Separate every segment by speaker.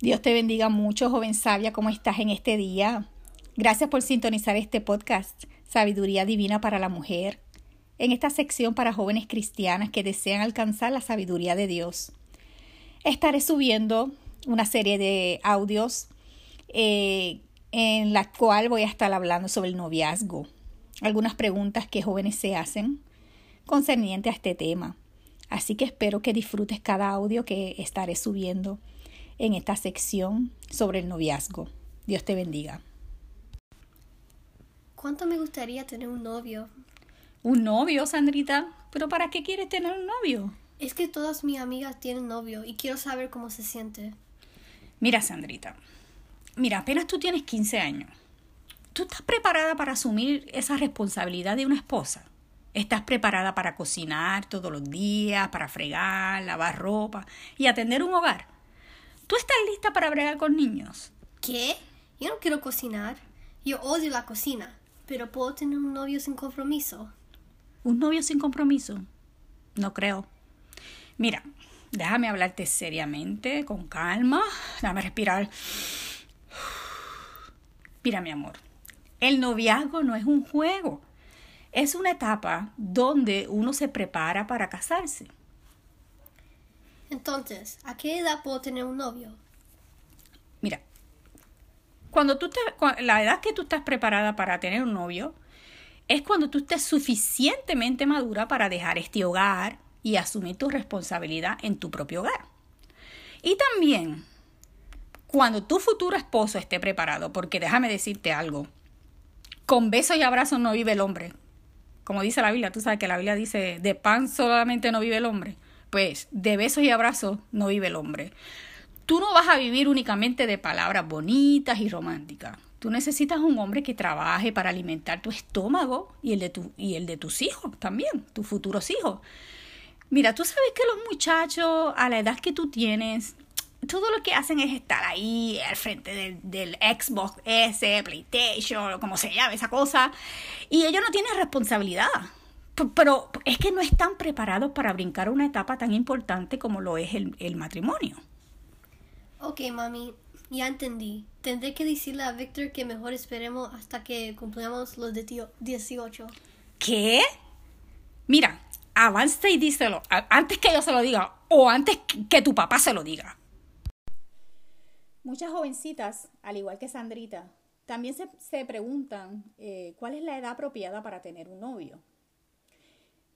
Speaker 1: Dios te bendiga mucho, joven sabia, ¿cómo estás en este día? Gracias por sintonizar este podcast, Sabiduría Divina para la Mujer, en esta sección para jóvenes cristianas que desean alcanzar la sabiduría de Dios. Estaré subiendo una serie de audios eh, en la cual voy a estar hablando sobre el noviazgo, algunas preguntas que jóvenes se hacen concerniente a este tema. Así que espero que disfrutes cada audio que estaré subiendo en esta sección sobre el noviazgo. Dios te bendiga.
Speaker 2: ¿Cuánto me gustaría tener un novio?
Speaker 1: ¿Un novio, Sandrita? ¿Pero para qué quieres tener un novio?
Speaker 2: Es que todas mis amigas tienen novio y quiero saber cómo se siente.
Speaker 1: Mira, Sandrita. Mira, apenas tú tienes 15 años. ¿Tú estás preparada para asumir esa responsabilidad de una esposa? ¿Estás preparada para cocinar todos los días, para fregar, lavar ropa y atender un hogar? ¿Tú estás lista para bregar con niños?
Speaker 2: ¿Qué? Yo no quiero cocinar. Yo odio la cocina. Pero puedo tener un novio sin compromiso.
Speaker 1: ¿Un novio sin compromiso? No creo. Mira, déjame hablarte seriamente, con calma. Déjame respirar. Mira, mi amor, el noviazgo no es un juego. Es una etapa donde uno se prepara para casarse.
Speaker 2: Entonces, ¿a qué edad puedo tener un novio?
Speaker 1: Mira, cuando tú te, la edad que tú estás preparada para tener un novio es cuando tú estés suficientemente madura para dejar este hogar y asumir tu responsabilidad en tu propio hogar. Y también cuando tu futuro esposo esté preparado, porque déjame decirte algo, con besos y abrazos no vive el hombre. Como dice la Biblia, tú sabes que la Biblia dice, de pan solamente no vive el hombre. Pues de besos y abrazos no vive el hombre. Tú no vas a vivir únicamente de palabras bonitas y románticas. Tú necesitas un hombre que trabaje para alimentar tu estómago y el de, y el de tus hijos también, tus futuros hijos. Mira, tú sabes que los muchachos a la edad que tú tienes, todo lo que hacen es estar ahí al frente del, del, Xbox S, PlayStation, como se llame esa cosa, y ellos no tienen responsabilidad. Pero es que no están preparados para brincar una etapa tan importante como lo es el, el matrimonio.
Speaker 2: Ok, mami, ya entendí. Tendré que decirle a Víctor que mejor esperemos hasta que cumplamos los de 18.
Speaker 1: ¿Qué? Mira, avance y díselo antes que yo se lo diga o antes que tu papá se lo diga. Muchas jovencitas, al igual que Sandrita, también se, se preguntan eh, cuál es la edad apropiada para tener un novio.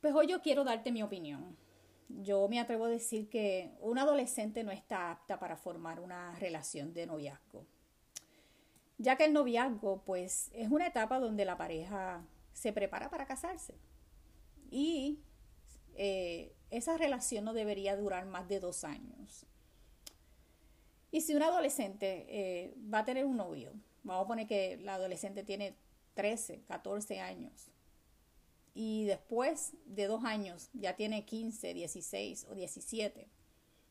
Speaker 1: Pues hoy yo quiero darte mi opinión. Yo me atrevo a decir que un adolescente no está apta para formar una relación de noviazgo, ya que el noviazgo pues es una etapa donde la pareja se prepara para casarse. Y eh, esa relación no debería durar más de dos años. Y si un adolescente eh, va a tener un novio, vamos a poner que la adolescente tiene 13, 14 años, y después de dos años ya tiene 15, 16 o 17,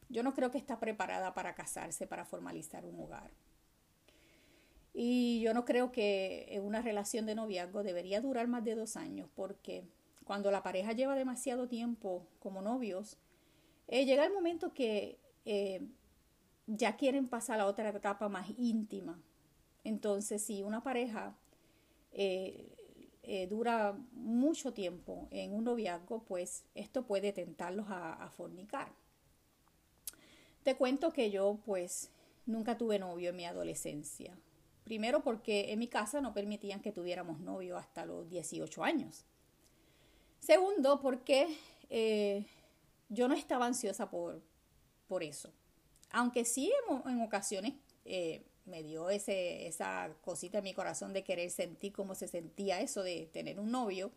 Speaker 1: yo no creo que está preparada para casarse, para formalizar un hogar. Y yo no creo que una relación de noviazgo debería durar más de dos años, porque cuando la pareja lleva demasiado tiempo como novios, eh, llega el momento que eh, ya quieren pasar a otra etapa más íntima. Entonces, si una pareja eh, eh, dura mucho tiempo en un noviazgo, pues esto puede tentarlos a, fornicar. Te cuento que yo pues nunca tuve novio en mi adolescencia. Primero porque en mi casa no permitían que tuviéramos novio hasta los 18 años. Segundo porque eh, yo no estaba ansiosa por, por eso. Aunque sí en, ocasiones eh, me dio ese, esa cosita en mi corazón de querer sentir cómo se sentía eso de tener un novio,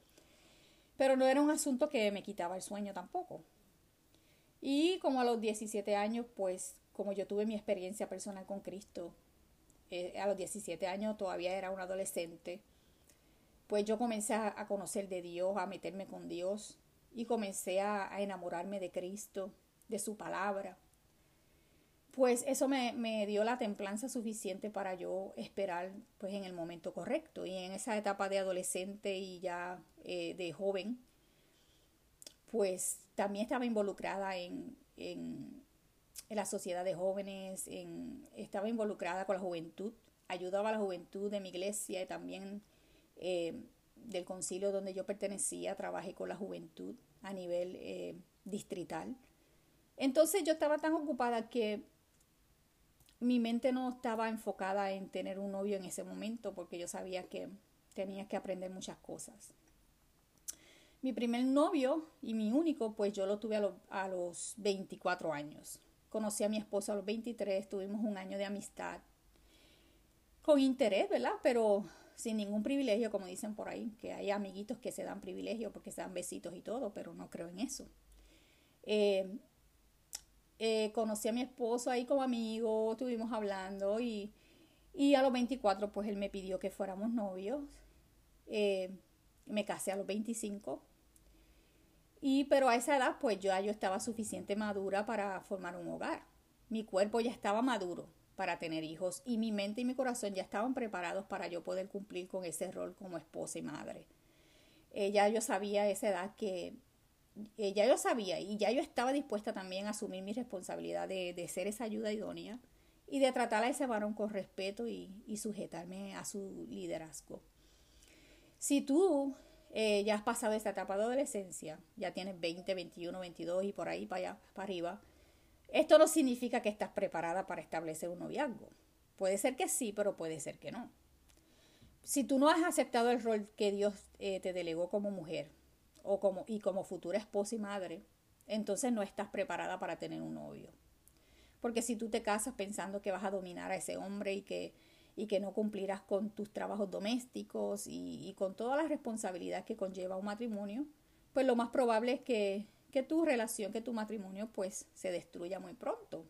Speaker 1: pero no era un asunto que me quitaba el sueño tampoco. Y como a los 17 años, pues como yo tuve mi experiencia personal con Cristo, eh, a los 17 años todavía era un adolescente, pues yo comencé a, conocer de Dios, a meterme con Dios y comencé a enamorarme de Cristo, de su palabra pues eso me, dio la templanza suficiente para yo esperar pues en el momento correcto y en esa etapa de adolescente y ya eh, de joven pues también estaba involucrada en, en, en la sociedad de jóvenes, en, estaba involucrada con la juventud, ayudaba a la juventud de mi iglesia y también eh, del concilio donde yo pertenecía, trabajé con la juventud a nivel eh, distrital. Entonces yo estaba tan ocupada que mi mente no estaba enfocada en tener un novio en ese momento porque yo sabía que tenía que aprender muchas cosas. Mi primer novio y mi único, pues yo lo tuve a, los 24 años. Conocí a mi esposo a los 23, tuvimos un año de amistad con interés, ¿verdad? Pero sin ningún privilegio, como dicen por ahí, que hay amiguitos que se dan privilegio porque se dan besitos y todo, pero no creo en eso. Eh, eh, conocí a mi esposo ahí como amigo, estuvimos hablando y, y, a los 24 pues él me pidió que fuéramos novios. Eh, me casé a los 25. Y pero a esa edad pues ya yo estaba suficiente madura para formar un hogar. Mi cuerpo ya estaba maduro para tener hijos y mi mente y mi corazón ya estaban preparados para yo poder cumplir con ese rol como esposa y madre. ya yo sabía a esa edad que ya yo sabía y ya yo estaba dispuesta también a asumir mi responsabilidad de, de ser esa ayuda idónea y de tratar a ese varón con respeto y, y sujetarme a su liderazgo. Si tú eh, ya has pasado esta etapa de adolescencia, ya tienes 20, 21, 22 y por ahí para allá, para arriba, esto no significa que estás preparada para establecer un noviazgo. Puede ser que sí, pero puede ser que no. Si tú no has aceptado el rol que Dios eh, te delegó como mujer o como, y como futura esposa y madre, entonces no estás preparada para tener un novio. Porque si tú te casas pensando que vas a dominar a ese hombre y que, y que no cumplirás con tus trabajos domésticos y, con toda la responsabilidad que conlleva un matrimonio, pues lo más probable es que que tu relación, que tu matrimonio pues se destruya muy pronto.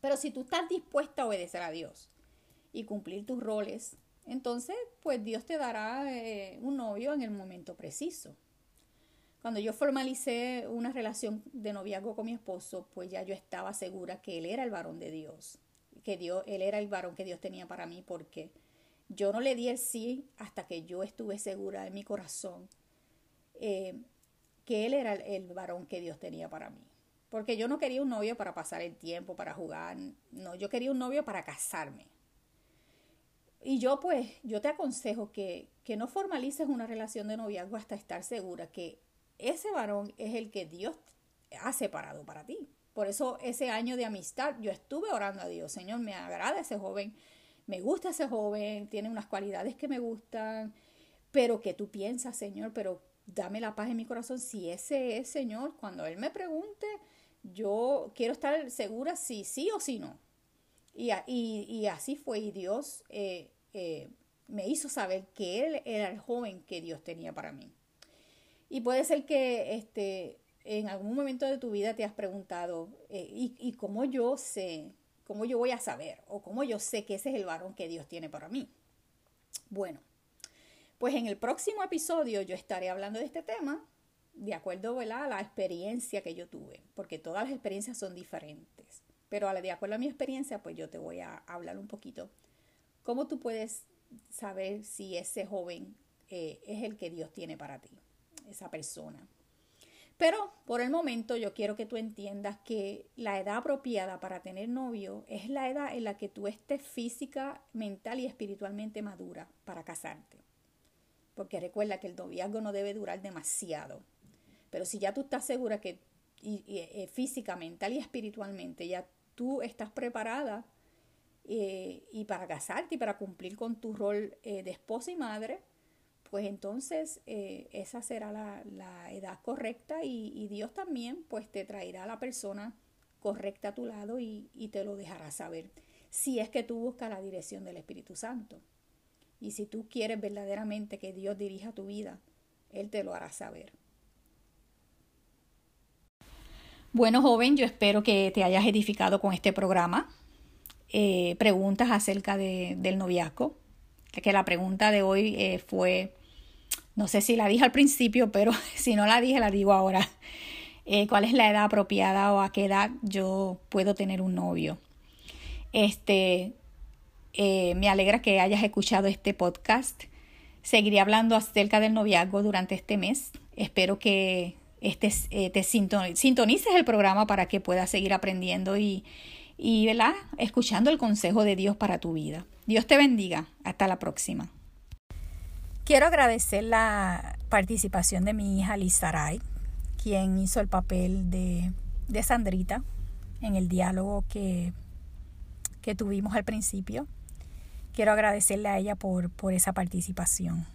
Speaker 1: Pero si tú estás dispuesta a obedecer a Dios y cumplir tus roles, entonces pues Dios te dará eh, un novio en el momento preciso. Cuando yo formalicé una relación de noviazgo con mi esposo, pues ya yo estaba segura que él era el varón de Dios, que Dios, él era el varón que Dios tenía para mí, porque yo no le di el sí hasta que yo estuve segura en mi corazón eh, que él era el varón que Dios tenía para mí. Porque yo no quería un novio para pasar el tiempo, para jugar, no, yo quería un novio para casarme. Y yo pues, yo te aconsejo que, que no formalices una relación de noviazgo hasta estar segura que ese varón es el que Dios ha separado para ti. Por eso ese año de amistad yo estuve orando a Dios, Señor, me agrada ese joven, me gusta ese joven, tiene unas cualidades que me gustan, pero que tú piensas, Señor, pero dame la paz en mi corazón. Si ese es, Señor, cuando Él me pregunte, yo quiero estar segura si sí o si no. Y, así fue, y Dios eh, eh, me hizo saber que Él era el joven que Dios tenía para mí. Y puede ser que este, en algún momento de tu vida te has preguntado, eh, ¿y, ¿y cómo yo sé, cómo yo voy a saber, o cómo yo sé que ese es el varón que Dios tiene para mí? Bueno, pues en el próximo episodio yo estaré hablando de este tema de acuerdo a la experiencia que yo tuve, porque todas las experiencias son diferentes. Pero de acuerdo a mi experiencia, pues yo te voy a hablar un poquito cómo tú puedes saber si ese joven eh, es el que Dios tiene para ti, esa persona. Pero por el momento yo quiero que tú entiendas que la edad apropiada para tener novio es la edad en la que tú estés física, mental y espiritualmente madura para casarte porque recuerda que el noviazgo no debe durar demasiado. Pero si ya tú estás segura que eh, física, mental y espiritualmente ya tú estás preparada eh, y para casarte y para cumplir con tu rol eh, de esposa y madre, pues entonces esa será la, edad correcta y, Dios también pues te traerá a la persona correcta a tu lado y, y te lo dejará saber si es que tú buscas la dirección del Espíritu Santo. Y si tú quieres verdaderamente que Dios dirija tu vida, Él te lo hará saber. Bueno, joven, yo espero que te hayas edificado con este programa. Eh, preguntas acerca de, del noviazgo. Que la pregunta de hoy eh, fue, no sé si la dije al principio, pero si no la dije, la digo ahora. Eh, ¿Cuál es la edad apropiada o a qué edad yo puedo tener un novio? Este, eh, me alegra que hayas escuchado este podcast. Seguiré hablando acerca del noviazgo durante este mes. Espero que este, eh, te sintonices el programa para que puedas seguir aprendiendo y, y escuchando el consejo de Dios para tu vida. Dios te bendiga. Hasta la próxima. Quiero agradecer la participación de mi hija Lizaray, quien hizo el papel de, de Sandrita en el diálogo que, que tuvimos al principio. Quiero agradecerle a ella por, por esa participación.